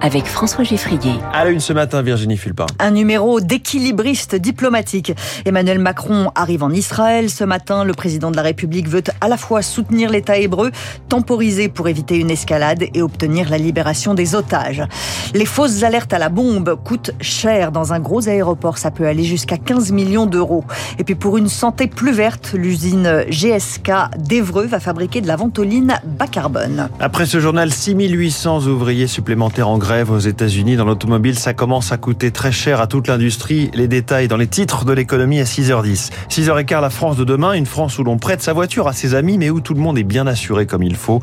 avec François Geffrier. À la une ce matin, Virginie Fulpin. Un numéro d'équilibriste diplomatique. Emmanuel Macron arrive en Israël. Ce matin, le président de la République veut à la fois soutenir l'État hébreu, temporiser pour éviter une escalade et obtenir la libération des otages. Les fausses alertes à la bombe coûtent cher. Dans un gros aéroport, ça peut aller jusqu'à 15 millions d'euros. Et puis pour une santé plus verte, l'usine GSK d'Evreux va fabriquer de la ventoline bas carbone. Après ce journal, 6800 ouvriers supplémentaires en grève aux États-Unis. Dans l'automobile, ça commence à coûter très cher à toute l'industrie. Les détails dans les titres de l'économie à 6h10. 6h15, la France de demain, une France où l'on prête sa voiture à ses amis, mais où tout le monde est bien assuré comme il faut.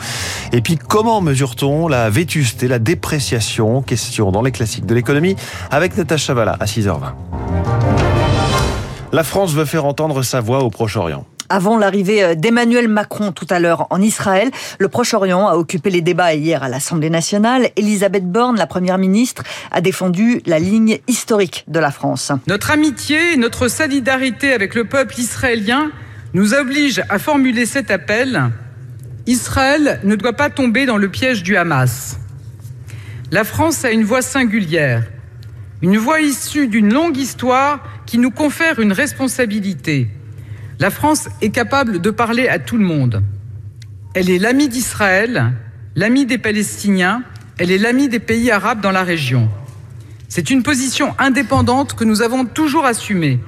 Et puis, comment mesure-t-on la vétusté, la dépréciation? Question dans les classiques de l'économie avec Natacha Chavala à 6h20. La France veut faire entendre sa voix au Proche-Orient. Avant l'arrivée euh, d'Emmanuel Macron tout à l'heure en Israël, le Proche-Orient a occupé les débats hier à l'Assemblée nationale. Elisabeth Borne, la première ministre, a défendu la ligne historique de la France. Notre amitié et notre solidarité avec le peuple israélien nous obligent à formuler cet appel. Israël ne doit pas tomber dans le piège du Hamas. La France a une voix singulière, une voix issue d'une longue histoire qui nous confère une responsabilité. La France est capable de parler à tout le monde. Elle est l'amie d'Israël, l'amie des Palestiniens, elle est l'amie des pays arabes dans la région. C'est une position indépendante que nous avons toujours assumée,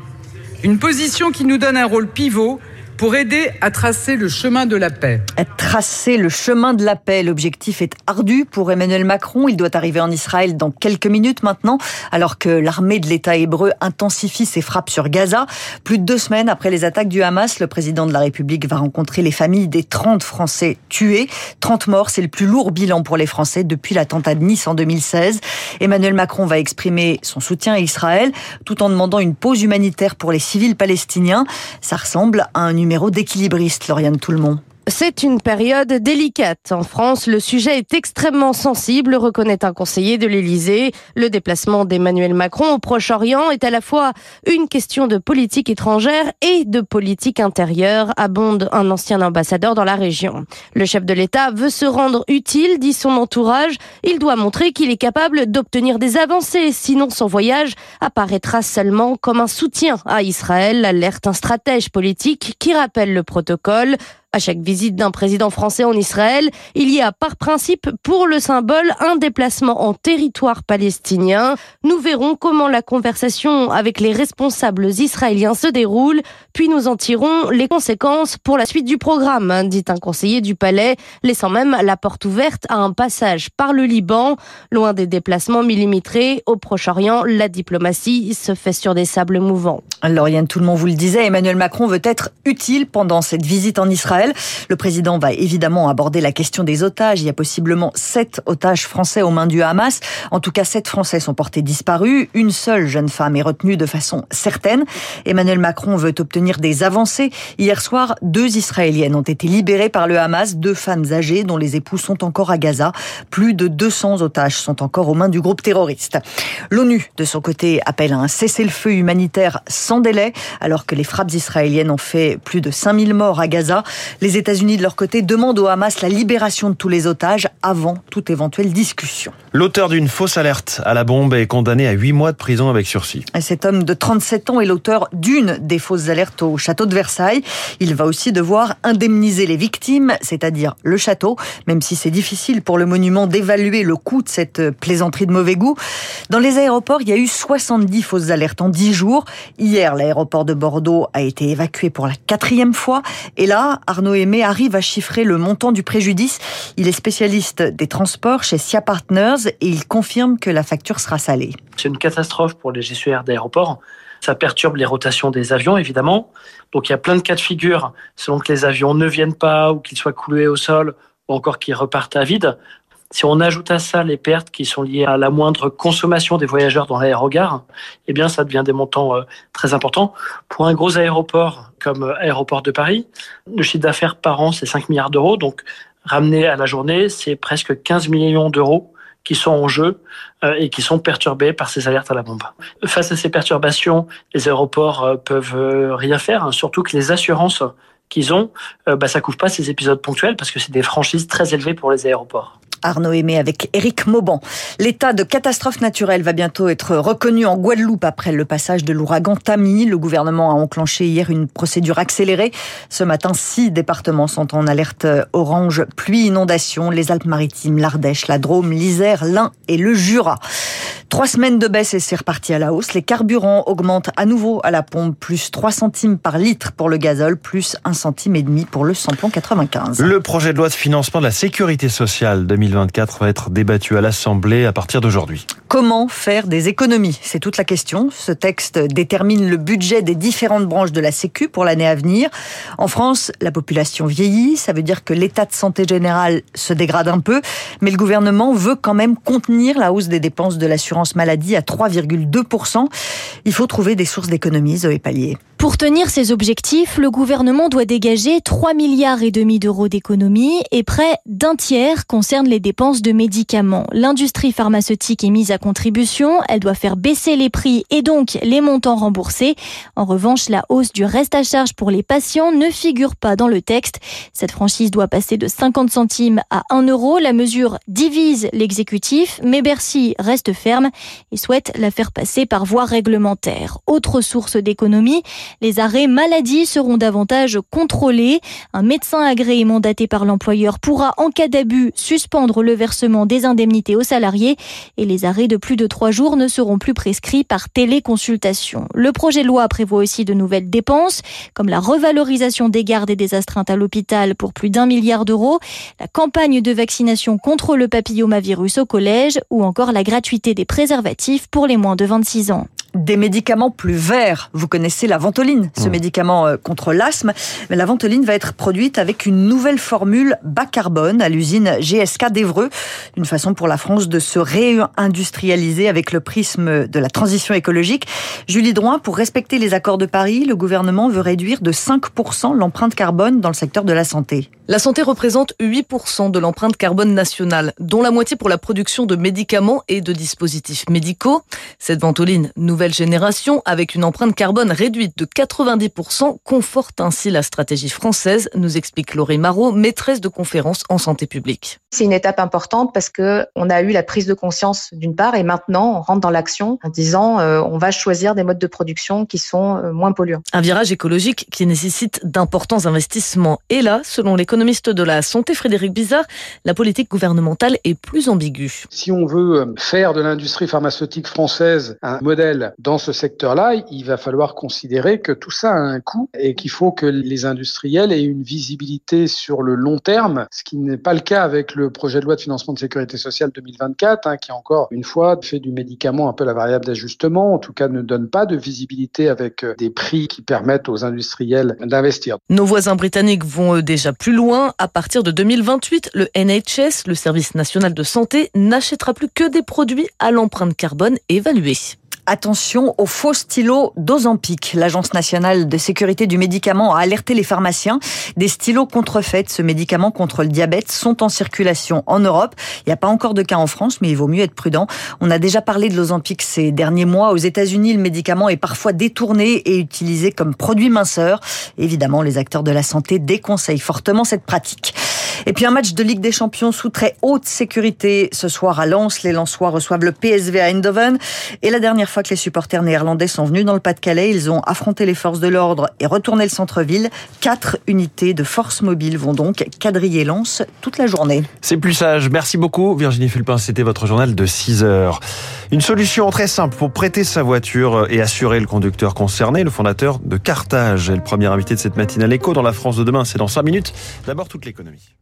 une position qui nous donne un rôle pivot pour aider à tracer le chemin de la paix. Tracer le chemin de la paix, l'objectif est ardu pour Emmanuel Macron. Il doit arriver en Israël dans quelques minutes maintenant, alors que l'armée de l'État hébreu intensifie ses frappes sur Gaza. Plus de deux semaines après les attaques du Hamas, le président de la République va rencontrer les familles des 30 Français tués. 30 morts, c'est le plus lourd bilan pour les Français depuis l'attentat de Nice en 2016. Emmanuel Macron va exprimer son soutien à Israël tout en demandant une pause humanitaire pour les civils palestiniens. Ça ressemble à un numéro d'équilibriste, Lauriane Tout-le-Monde. C'est une période délicate. En France, le sujet est extrêmement sensible, reconnaît un conseiller de l'Élysée. Le déplacement d'Emmanuel Macron au Proche-Orient est à la fois une question de politique étrangère et de politique intérieure, abonde un ancien ambassadeur dans la région. Le chef de l'État veut se rendre utile, dit son entourage. Il doit montrer qu'il est capable d'obtenir des avancées, sinon son voyage apparaîtra seulement comme un soutien à Israël, alerte un stratège politique qui rappelle le protocole. À chaque visite d'un président français en Israël, il y a par principe pour le symbole un déplacement en territoire palestinien. Nous verrons comment la conversation avec les responsables israéliens se déroule, puis nous en tirons les conséquences pour la suite du programme, dit un conseiller du palais, laissant même la porte ouverte à un passage par le Liban. Loin des déplacements millimétrés au Proche-Orient, la diplomatie se fait sur des sables mouvants. Lauriane, tout le monde vous le disait, Emmanuel Macron veut être utile pendant cette visite en Israël. Le président va évidemment aborder la question des otages. Il y a possiblement sept otages français aux mains du Hamas. En tout cas, sept Français sont portés disparus. Une seule jeune femme est retenue de façon certaine. Emmanuel Macron veut obtenir des avancées. Hier soir, deux Israéliennes ont été libérées par le Hamas, deux femmes âgées dont les époux sont encore à Gaza. Plus de 200 otages sont encore aux mains du groupe terroriste. L'ONU, de son côté, appelle à un cessez-le-feu humanitaire sans délai, alors que les frappes israéliennes ont fait plus de 5000 morts à Gaza. Les États-Unis, de leur côté, demandent au Hamas la libération de tous les otages avant toute éventuelle discussion. L'auteur d'une fausse alerte à la bombe est condamné à 8 mois de prison avec sursis. Cet homme de 37 ans est l'auteur d'une des fausses alertes au château de Versailles. Il va aussi devoir indemniser les victimes, c'est-à-dire le château, même si c'est difficile pour le monument d'évaluer le coût de cette plaisanterie de mauvais goût. Dans les aéroports, il y a eu 70 fausses alertes en 10 jours. Hier, l'aéroport de Bordeaux a été évacué pour la quatrième fois. Et là, Arnaud Aimé arrive à chiffrer le montant du préjudice. Il est spécialiste des transports chez SIA Partners et il confirme que la facture sera salée. C'est une catastrophe pour les gestionnaires d'aéroports. Ça perturbe les rotations des avions, évidemment. Donc il y a plein de cas de figure, selon que les avions ne viennent pas ou qu'ils soient coulés au sol ou encore qu'ils repartent à vide. Si on ajoute à ça les pertes qui sont liées à la moindre consommation des voyageurs dans l'aérogare, eh bien, ça devient des montants euh, très importants. Pour un gros aéroport comme euh, Aéroport de Paris, le chiffre d'affaires par an, c'est 5 milliards d'euros. Donc, ramené à la journée, c'est presque 15 millions d'euros qui sont en jeu euh, et qui sont perturbés par ces alertes à la bombe. Face à ces perturbations, les aéroports peuvent rien faire, hein, surtout que les assurances qu'ils ont, bah, ça couvre pas ces épisodes ponctuels parce que c'est des franchises très élevées pour les aéroports. Arnaud Aimé avec Éric Mauban. L'état de catastrophe naturelle va bientôt être reconnu en Guadeloupe après le passage de l'ouragan Tammy. Le gouvernement a enclenché hier une procédure accélérée. Ce matin, six départements sont en alerte orange pluie inondation. Les Alpes-Maritimes, l'Ardèche, la Drôme, l'Isère, l'Ain et le Jura. Trois semaines de baisse et c'est reparti à la hausse. Les carburants augmentent à nouveau à la pompe, plus 3 centimes par litre pour le gazole, plus 1 centime et demi pour le samplon 95. Le projet de loi de financement de la sécurité sociale 2024 va être débattu à l'Assemblée à partir d'aujourd'hui. Comment faire des économies? C'est toute la question. Ce texte détermine le budget des différentes branches de la Sécu pour l'année à venir. En France, la population vieillit, ça veut dire que l'état de santé général se dégrade un peu, mais le gouvernement veut quand même contenir la hausse des dépenses de l'assurance maladie à 3,2%. Il faut trouver des sources d'économies, Zoé Pallier. Pour tenir ces objectifs, le gouvernement doit dégager 3 milliards et demi d'euros d'économies et près d'un tiers concerne les dépenses de médicaments. L'industrie pharmaceutique est mise à contribution, elle doit faire baisser les prix et donc les montants remboursés. En revanche, la hausse du reste à charge pour les patients ne figure pas dans le texte. Cette franchise doit passer de 50 centimes à 1 euro. La mesure divise l'exécutif, mais Bercy reste ferme et souhaite la faire passer par voie réglementaire. Autre source d'économie, les arrêts maladie seront davantage contrôlés. Un médecin agréé mandaté par l'employeur pourra, en cas d'abus, suspendre le versement des indemnités aux salariés et les arrêts de plus de trois jours ne seront plus prescrits par téléconsultation. Le projet de loi prévoit aussi de nouvelles dépenses, comme la revalorisation des gardes et des astreintes à l'hôpital pour plus d'un milliard d'euros, la campagne de vaccination contre le papillomavirus au collège ou encore la gratuité des préservatifs pour les moins de 26 ans des médicaments plus verts. Vous connaissez la ventoline, ce mmh. médicament euh, contre l'asthme. Mais la ventoline va être produite avec une nouvelle formule bas carbone à l'usine GSK d'Evreux. Une façon pour la France de se réindustrialiser avec le prisme de la transition écologique. Julie Drouin, pour respecter les accords de Paris, le gouvernement veut réduire de 5% l'empreinte carbone dans le secteur de la santé. La santé représente 8% de l'empreinte carbone nationale, dont la moitié pour la production de médicaments et de dispositifs médicaux. Cette ventoline nouvelle génération, avec une empreinte carbone réduite de 90%, conforte ainsi la stratégie française, nous explique Laurie Marot, maîtresse de conférence en santé publique. C'est une étape importante parce que on a eu la prise de conscience d'une part et maintenant on rentre dans l'action en disant euh, on va choisir des modes de production qui sont euh, moins polluants. Un virage écologique qui nécessite d'importants investissements. Et là, selon les économiste de la santé, Frédéric Bizarre, la politique gouvernementale est plus ambiguë. Si on veut euh, faire de l'industrie pharmaceutique française un modèle dans ce secteur-là, il va falloir considérer que tout ça a un coût et qu'il faut que les industriels aient une visibilité sur le long terme, ce qui n'est pas le cas avec le projet de loi de financement de sécurité sociale 2024, hein, qui encore une fois fait du médicament un peu la variable d'ajustement, en tout cas ne donne pas de visibilité avec euh, des prix qui permettent aux industriels d'investir. Nos voisins britanniques vont déjà plus loin à partir de 2028, le NHS, le Service national de santé, n'achètera plus que des produits à l'empreinte carbone évaluée. Attention aux faux stylos d'Ozempic. L'Agence nationale de sécurité du médicament a alerté les pharmaciens. Des stylos contrefaits, ce médicament contre le diabète, sont en circulation en Europe. Il n'y a pas encore de cas en France, mais il vaut mieux être prudent. On a déjà parlé de l'Ozempic ces derniers mois. Aux États-Unis, le médicament est parfois détourné et utilisé comme produit minceur. Évidemment, les acteurs de la santé déconseillent fortement cette pratique. Et puis un match de Ligue des Champions sous très haute sécurité ce soir à Lens. Les Lensois reçoivent le PSV à Eindhoven. Et la dernière fois que les supporters néerlandais sont venus dans le Pas-de-Calais, ils ont affronté les forces de l'ordre et retourné le centre-ville. Quatre unités de force mobile vont donc quadriller Lens toute la journée. C'est plus sage. Merci beaucoup Virginie Fulpin. C'était votre journal de 6 heures. Une solution très simple pour prêter sa voiture et assurer le conducteur concerné, le fondateur de Carthage est le premier invité de cette matinale écho dans la France de demain. C'est dans 5 minutes. D'abord toute l'économie.